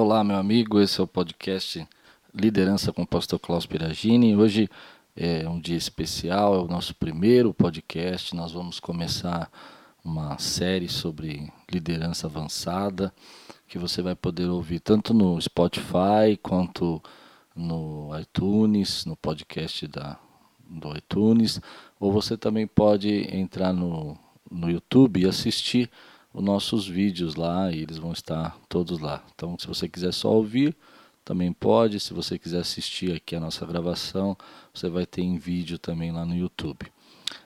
Olá, meu amigo, esse é o podcast Liderança com o Pastor Klaus Piragini. Hoje é um dia especial, é o nosso primeiro podcast. Nós vamos começar uma série sobre liderança avançada que você vai poder ouvir tanto no Spotify quanto no iTunes, no podcast da, do iTunes, ou você também pode entrar no, no YouTube e assistir os nossos vídeos lá e eles vão estar todos lá. Então, se você quiser só ouvir, também pode. Se você quiser assistir aqui a nossa gravação, você vai ter em vídeo também lá no YouTube.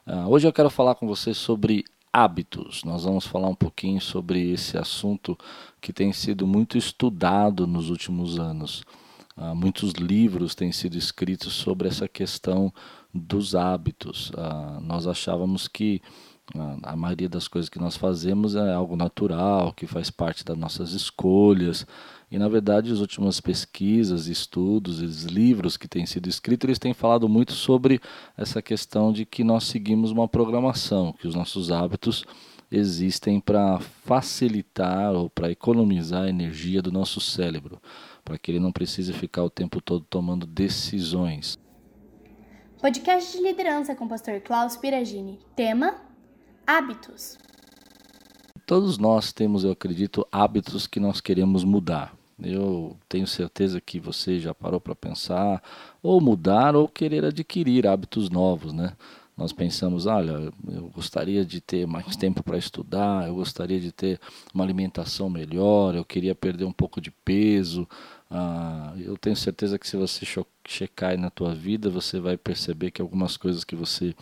Uh, hoje eu quero falar com você sobre hábitos. Nós vamos falar um pouquinho sobre esse assunto que tem sido muito estudado nos últimos anos. Uh, muitos livros têm sido escritos sobre essa questão dos hábitos. Uh, nós achávamos que a maioria das coisas que nós fazemos é algo natural, que faz parte das nossas escolhas. E na verdade, as últimas pesquisas, estudos, os livros que têm sido escritos, eles têm falado muito sobre essa questão de que nós seguimos uma programação, que os nossos hábitos existem para facilitar ou para economizar a energia do nosso cérebro, para que ele não precise ficar o tempo todo tomando decisões. Podcast de liderança com o pastor Klaus Piragini. Tema Hábitos. Todos nós temos, eu acredito, hábitos que nós queremos mudar. Eu tenho certeza que você já parou para pensar ou mudar ou querer adquirir hábitos novos, né? Nós pensamos, olha, eu gostaria de ter mais tempo para estudar, eu gostaria de ter uma alimentação melhor, eu queria perder um pouco de peso. Ah, eu tenho certeza que se você checar aí na tua vida, você vai perceber que algumas coisas que você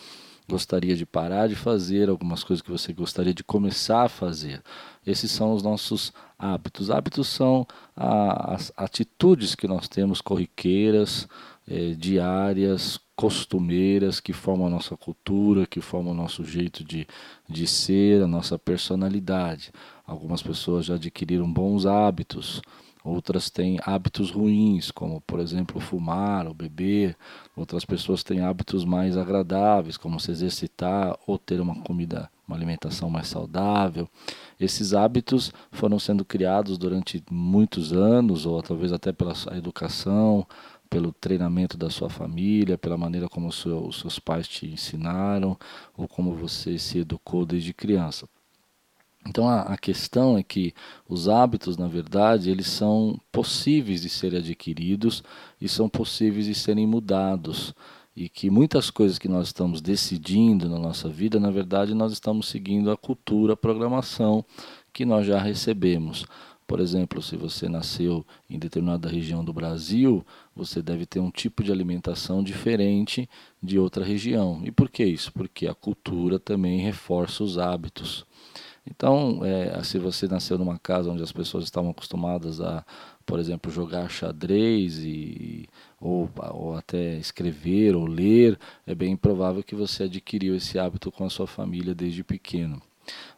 gostaria de parar de fazer, algumas coisas que você gostaria de começar a fazer. Esses são os nossos hábitos. Hábitos são a, as atitudes que nós temos corriqueiras, é, diárias, costumeiras, que formam a nossa cultura, que formam o nosso jeito de, de ser, a nossa personalidade. Algumas pessoas já adquiriram bons hábitos. Outras têm hábitos ruins, como por exemplo fumar ou beber. Outras pessoas têm hábitos mais agradáveis, como se exercitar ou ter uma comida, uma alimentação mais saudável. Esses hábitos foram sendo criados durante muitos anos, ou talvez até pela educação, pelo treinamento da sua família, pela maneira como os seus pais te ensinaram, ou como você se educou desde criança. Então a, a, questão é que os hábitos, na verdade, eles são possíveis de serem adquiridos e são possíveis de serem mudados. E que muitas coisas que nós estamos decidindo na nossa vida, na verdade, nós estamos seguindo a cultura, a programação que nós já recebemos. Por exemplo, se você nasceu em determinada região do Brasil, você deve ter um tipo de alimentação diferente de outra região. E por que isso? Porque a cultura também reforça os hábitos. Então, é, se você nasceu numa casa onde as pessoas estavam acostumadas a, por exemplo, jogar xadrez e, ou, ou até escrever ou ler, é bem provável que você adquiriu esse hábito com a sua família desde pequeno.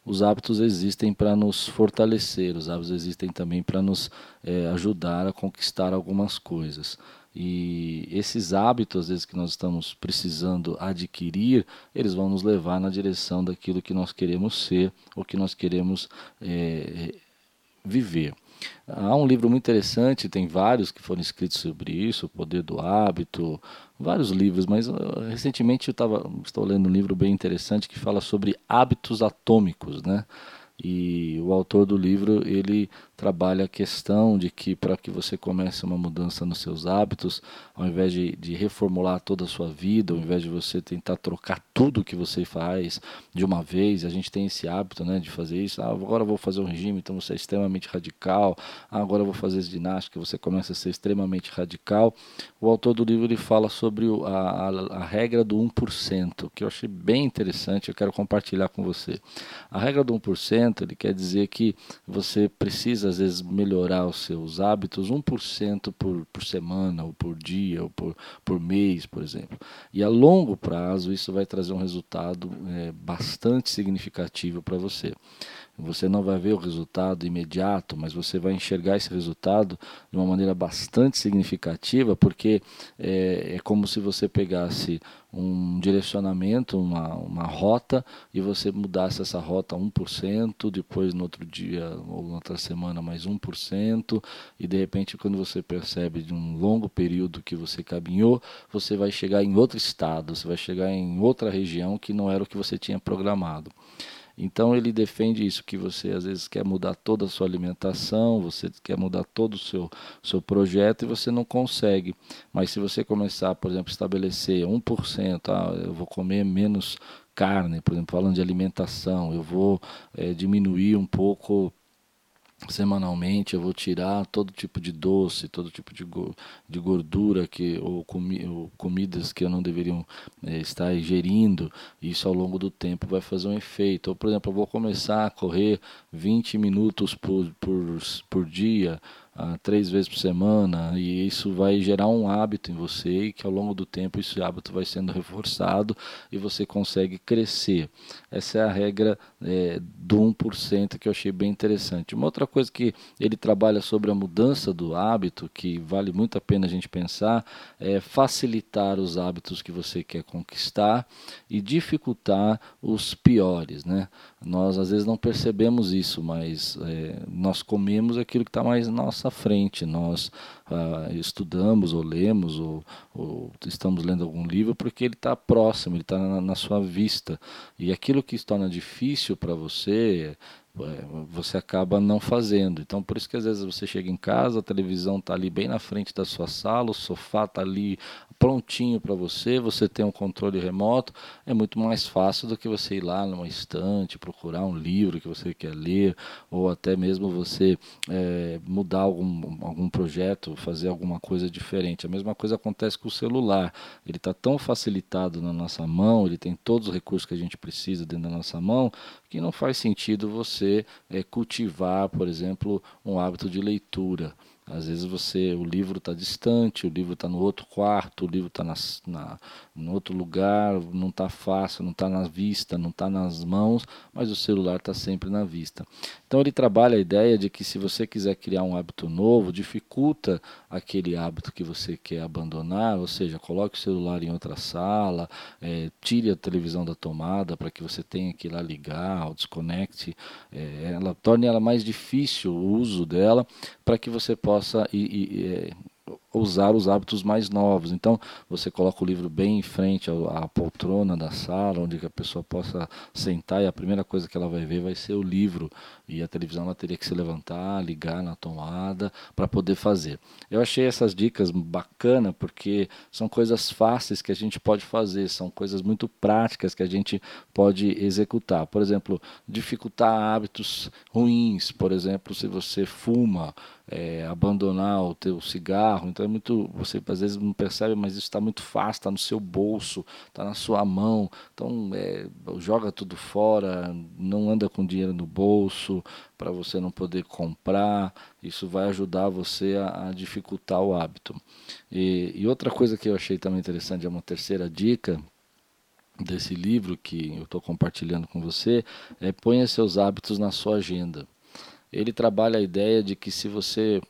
Os hábitos existem para nos fortalecer, os hábitos existem também para nos é, ajudar a conquistar algumas coisas. E esses hábitos, às vezes, que nós estamos precisando adquirir, eles vão nos levar na direção daquilo que nós queremos ser ou que nós queremos é, viver. Há um livro muito interessante, tem vários que foram escritos sobre isso, O Poder do Hábito, vários livros, mas recentemente eu tava, estou lendo um livro bem interessante que fala sobre hábitos atômicos, né? E o autor do livro, ele trabalha a questão de que para que você comece uma mudança nos seus hábitos, ao invés de, de reformular toda a sua vida, ao invés de você tentar trocar tudo que você faz de uma vez, a gente tem esse hábito né, de fazer isso, ah, agora vou fazer um regime, então você é extremamente radical, ah, agora vou fazer ginástica, você começa a ser extremamente radical. O autor do livro ele fala sobre a, a, a regra do 1%, que eu achei bem interessante, eu quero compartilhar com você. A regra do 1% ele quer dizer que você precisa às vezes melhorar os seus hábitos 1% por, por semana, ou por dia, ou por, por mês, por exemplo. E a longo prazo isso vai trazer um resultado é, bastante significativo para você. Você não vai ver o resultado imediato, mas você vai enxergar esse resultado de uma maneira bastante significativa, porque é, é como se você pegasse um direcionamento, uma, uma rota, e você mudasse essa rota 1%, depois no outro dia ou na outra semana mais 1%, e de repente quando você percebe de um longo período que você caminhou, você vai chegar em outro estado, você vai chegar em outra região que não era o que você tinha programado. Então ele defende isso que você às vezes quer mudar toda a sua alimentação, você quer mudar todo o seu seu projeto e você não consegue. Mas se você começar, por exemplo, estabelecer 1%, ah, eu vou comer menos carne, por exemplo, falando de alimentação, eu vou é, diminuir um pouco semanalmente eu vou tirar todo tipo de doce, todo tipo de, de gordura que ou, comi, ou comidas que eu não deveria é, estar ingerindo. Isso ao longo do tempo vai fazer um efeito. Ou, por exemplo, eu vou começar a correr 20 minutos por, por, por dia três vezes por semana e isso vai gerar um hábito em você e que ao longo do tempo esse hábito vai sendo reforçado e você consegue crescer. Essa é a regra é, do 1% que eu achei bem interessante. Uma outra coisa que ele trabalha sobre a mudança do hábito, que vale muito a pena a gente pensar, é facilitar os hábitos que você quer conquistar e dificultar os piores. Né? Nós às vezes não percebemos isso, mas é, nós comemos aquilo que está mais nossa nossa frente. Nós ah, estudamos ou lemos ou, ou, estamos lendo algum livro porque ele está próximo, ele está na, na, sua vista. E aquilo que se torna difícil para você, você acaba não fazendo. Então, por isso que às vezes você chega em casa, a televisão está ali bem na frente da sua sala, o sofá está ali prontinho para você, você tem um controle remoto, é muito mais fácil do que você ir lá numa estante, procurar um livro que você quer ler, ou até mesmo você é, mudar algum, algum projeto, fazer alguma coisa diferente. A mesma coisa acontece com o celular, ele está tão facilitado na nossa mão, ele tem todos os recursos que a gente precisa dentro da nossa mão, que não faz sentido você é, cultivar, por exemplo, um hábito de leitura. Às vezes você, o livro está distante, o livro está no outro quarto, o livro está na, na, no outro lugar, não está fácil, não está na vista, não está nas mãos, mas o celular está sempre na vista. Então ele trabalha a ideia de que se você quiser criar um hábito novo, dificulta aquele hábito que você quer abandonar, ou seja, coloque o celular em outra sala, é, tire a televisão da tomada para que você tenha que ir lá ligar, ou desconecte, é, ela torne ela mais difícil o uso dela para que você possa ir, é, usar os hábitos mais novos. Então, você coloca o livro bem em frente à, poltrona da sala, onde a pessoa possa sentar e a primeira coisa que ela vai ver vai ser o livro. E a televisão ela teria que se levantar, ligar na tomada para poder fazer. Eu achei essas dicas bacana porque são coisas fáceis que a gente pode fazer, são coisas muito práticas que a gente pode executar. Por exemplo, dificultar hábitos ruins, por exemplo, se você fuma, é, abandonar o teu cigarro, então é muito, você às vezes não percebe, mas isso está muito fácil, está no seu bolso, está na sua mão, então é, joga tudo fora, não anda com dinheiro no bolso para você não poder comprar, isso vai ajudar você a, a dificultar o hábito. E, e outra coisa que eu achei também interessante, é uma terceira dica, desse livro que eu estou compartilhando com você é ponha seus hábitos na sua agenda ele trabalha a ideia de que se você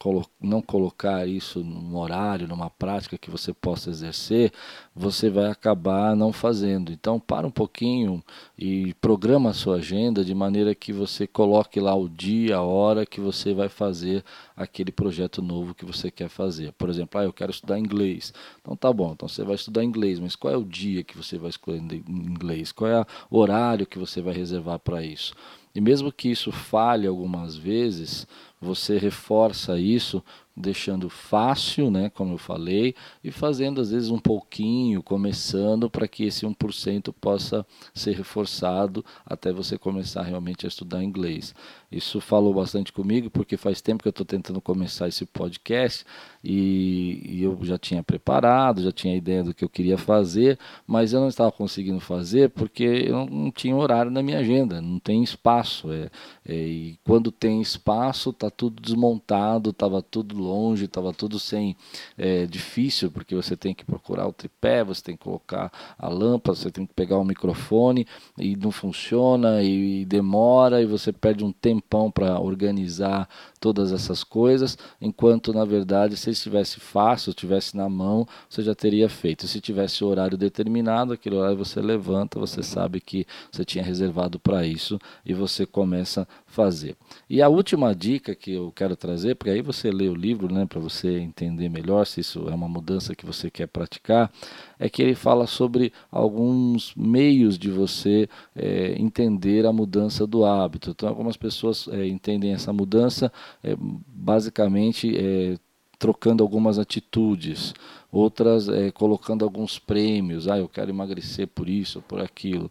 não colocar isso num horário, numa prática que você possa exercer, você vai acabar não fazendo. Então, para um pouquinho e programa a sua agenda de maneira que você coloque lá o dia, a hora que você vai fazer aquele projeto novo que você quer fazer. Por exemplo, ah, eu quero estudar inglês. Então, tá bom, então você vai estudar inglês, mas qual é o dia que você vai escolher inglês? Qual é o horário que você vai reservar para isso? E mesmo que isso falhe algumas vezes, você reforça isso deixando fácil, né, como eu falei, e fazendo às vezes um pouquinho, começando para que esse 1% possa ser reforçado até você começar realmente a estudar inglês. Isso falou bastante comigo, porque faz tempo que eu estou tentando começar esse podcast e, e, eu já tinha preparado, já tinha ideia do que eu queria fazer, mas eu não estava conseguindo fazer porque eu não tinha horário na minha agenda, não tem espaço. É, é, e quando tem espaço, está tudo desmontado, estava tudo longe, estava tudo sem é, difícil, porque você tem que procurar o tripé, você tem que colocar a lâmpada, você tem que pegar o microfone e não funciona e, e demora e você perde um tempão para organizar todas essas coisas, enquanto na verdade se estivesse fácil, estivesse na mão, você já teria feito. Se tivesse horário determinado, aquele horário você levanta, você sabe que você tinha reservado para isso e você começa a fazer. E a última dica que eu quero trazer, porque aí você lê o livro, né, para você entender melhor se isso é uma mudança que você quer praticar, é que ele fala sobre alguns meios de você é, entender a mudança do hábito. Então, algumas pessoas é, entendem essa mudança é, basicamente é, trocando algumas atitudes, outras é, colocando alguns prêmios. Ah, eu quero emagrecer por isso por aquilo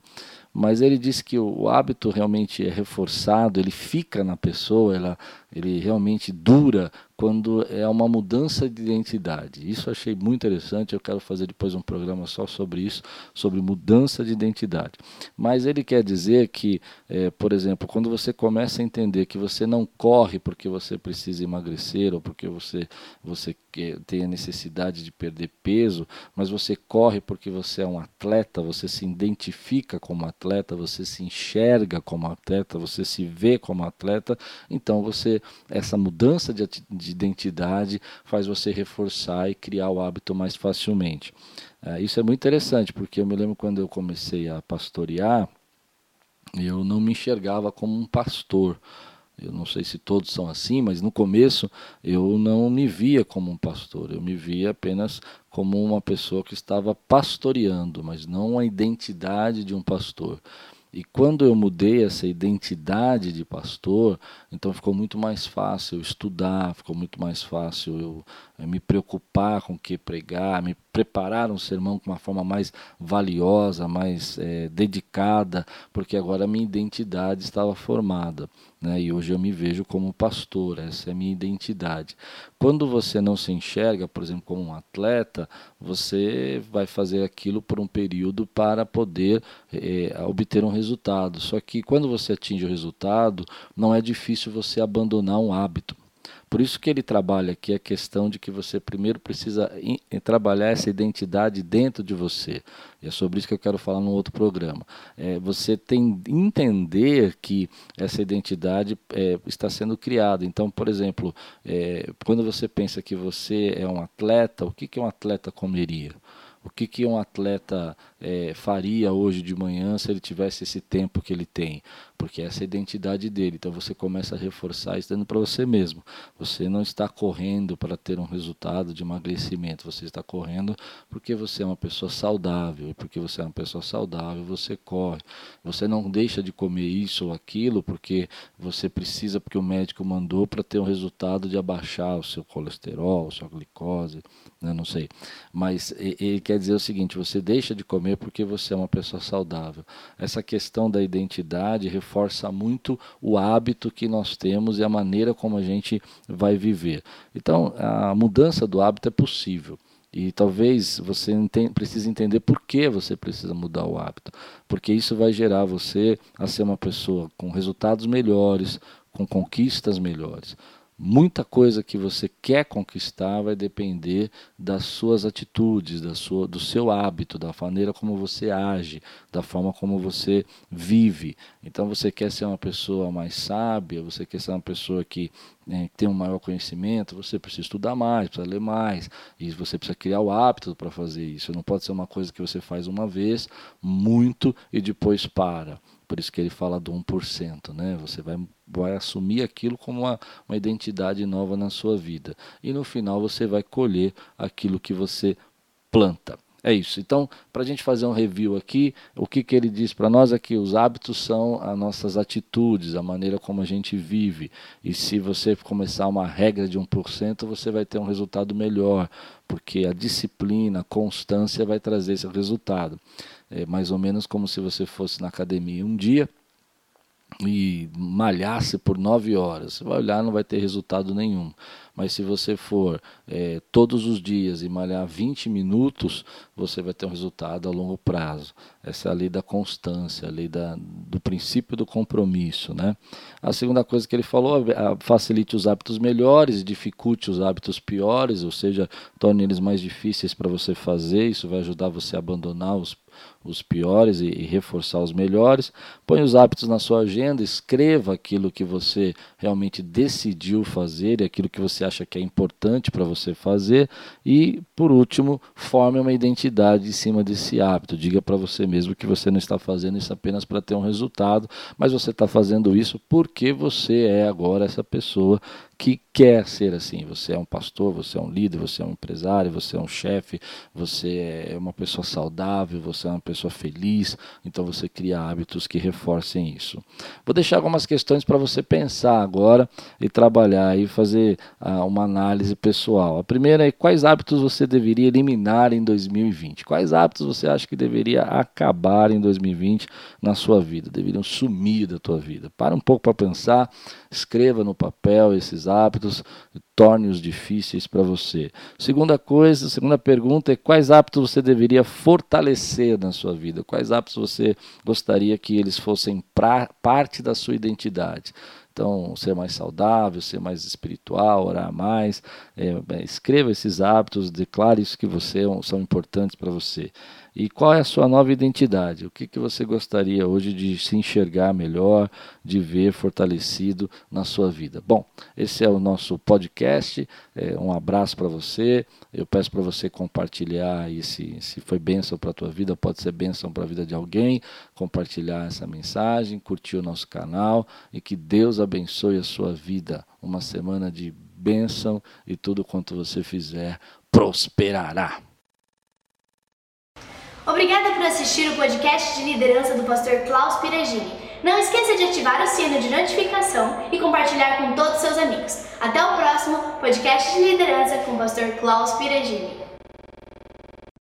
mas ele diz que o, hábito realmente é reforçado, ele fica na pessoa, ela, ele realmente dura quando é uma mudança de identidade. Isso achei muito interessante, eu quero fazer depois um programa só sobre isso, sobre mudança de identidade. Mas ele quer dizer que, é, por exemplo, quando você começa a entender que você não corre porque você precisa emagrecer ou porque você, você tem a necessidade de perder peso, mas você corre porque você é um atleta, você se identifica como atleta, você se enxerga como atleta, você se vê como atleta, então você essa mudança de, de identidade faz você reforçar e criar o hábito mais facilmente. É, isso é muito interessante, porque eu me lembro quando eu comecei a pastorear, eu não me enxergava como um pastor. Eu não sei se todos são assim, mas no começo eu não me via como um pastor, eu me via apenas como uma pessoa que estava pastoreando, mas não a identidade de um pastor. E quando eu mudei essa identidade de pastor, então ficou muito mais fácil eu estudar, ficou muito mais fácil eu, eu me preocupar com o que pregar, me preparar um sermão com uma forma mais valiosa, mais é, dedicada, porque agora a minha identidade estava formada. Né? E hoje eu me vejo como pastor, essa é a minha identidade. Quando você não se enxerga, por exemplo, como um atleta, você vai fazer aquilo por um período para poder é, obter um resultado. Só que quando você atinge o resultado, não é difícil você abandonar um hábito. Por isso que ele trabalha aqui a questão de que você primeiro precisa trabalhar essa identidade dentro de você. E é sobre isso que eu quero falar num outro programa. É, você tem entender que essa identidade é, está sendo criada. Então, por exemplo, é, quando você pensa que você é um atleta, o que, que um atleta comeria? o que, que um atleta é, faria hoje de manhã se ele tivesse esse tempo que ele tem, porque essa é a identidade dele. Então você começa a reforçar isso dando para você mesmo. Você não está correndo para ter um resultado de emagrecimento, você está correndo porque você é uma pessoa saudável, e porque você é uma pessoa saudável, você corre. Você não deixa de comer isso ou aquilo porque você precisa, porque o médico mandou para ter um resultado de abaixar o seu colesterol, sua glicose, né? não sei. Mas ele quer dizer o seguinte: você deixa de comer porque você é uma pessoa saudável. Essa questão da identidade reforça muito o hábito que nós temos e a maneira como a gente vai viver. Então, a mudança do hábito é possível. E talvez você precise entender por que você precisa mudar o hábito. Porque isso vai gerar você a ser uma pessoa com resultados melhores, com conquistas melhores muita coisa que você quer conquistar vai depender das suas atitudes, da sua, do seu hábito, da maneira como você age, da forma como você vive. Então você quer ser uma pessoa mais sábia, você quer ser uma pessoa que né, tem um maior conhecimento, você precisa estudar mais, precisa ler mais, e você precisa criar o hábito para fazer isso. Não pode ser uma coisa que você faz uma vez, muito, e depois para. Por isso que ele fala do 1%, né? Você vai vai assumir aquilo como uma, uma identidade nova na sua vida. E no final você vai colher aquilo que você planta. É isso. Então, para a gente fazer um review aqui, o que, que ele diz para nós é que os hábitos são as nossas atitudes, a maneira como a gente vive. E se você começar uma regra de 1%, você vai ter um resultado melhor, porque a disciplina, a constância vai trazer esse resultado. É mais ou menos como se você fosse na academia um dia e malhasse por nove horas. Você vai olhar, não vai ter resultado nenhum. Mas se você for é, todos os dias e malhar 20 minutos, você vai ter um resultado a longo prazo. Essa é a lei da constância, a lei da, do princípio do compromisso. Né? A segunda coisa que ele falou, facilite os hábitos melhores, dificulte os hábitos piores, ou seja, torne eles mais difíceis para você fazer. Isso vai ajudar você a abandonar os os piores e, e, reforçar os melhores. Põe os hábitos na sua agenda, escreva aquilo que você realmente decidiu fazer e aquilo que você acha que é importante para você fazer. E, por último, forme uma identidade em cima desse hábito. Diga para você mesmo que você não está fazendo isso apenas para ter um resultado, mas você está fazendo isso porque você é agora essa pessoa que quer ser assim. Você é um pastor, você é um líder, você é um empresário, você é um chefe, você é uma pessoa saudável, você é uma pessoa feliz. Então você cria hábitos que reforcem isso. Vou deixar algumas questões para você pensar agora e trabalhar e fazer uh, uma análise pessoal. A primeira é quais hábitos você deveria eliminar em 2020? Quais hábitos você acha que deveria acabar em 2020 na sua vida? Deveriam sumir da tua vida. Para um pouco para pensar, escreva no papel esses hábitos, torne-os difíceis para você. Segunda coisa, segunda pergunta é quais hábitos você deveria fortalecer na sua vida? Quais hábitos você gostaria que eles fossem pra, parte da sua identidade? Então, ser mais saudável, ser mais espiritual, orar mais. É, escreva esses hábitos, declare isso que você são importantes para você. E qual é a sua nova identidade? O que, que você gostaria hoje de se enxergar melhor, de ver fortalecido na sua vida? Bom, esse é o nosso podcast. É, um abraço para você. Eu peço para você compartilhar e se, se foi bênção para a tua vida, pode ser bênção para a vida de alguém. Compartilhar essa mensagem, curtir o nosso canal e que Deus abençoe a sua vida. Uma semana de bênção e tudo quanto você fizer prosperará. Obrigada por assistir o podcast de liderança do pastor Klaus Piragini. Não esqueça de ativar o sino de notificação e compartilhar com todos os seus amigos. Até o próximo podcast de liderança com o pastor Klaus Piragini.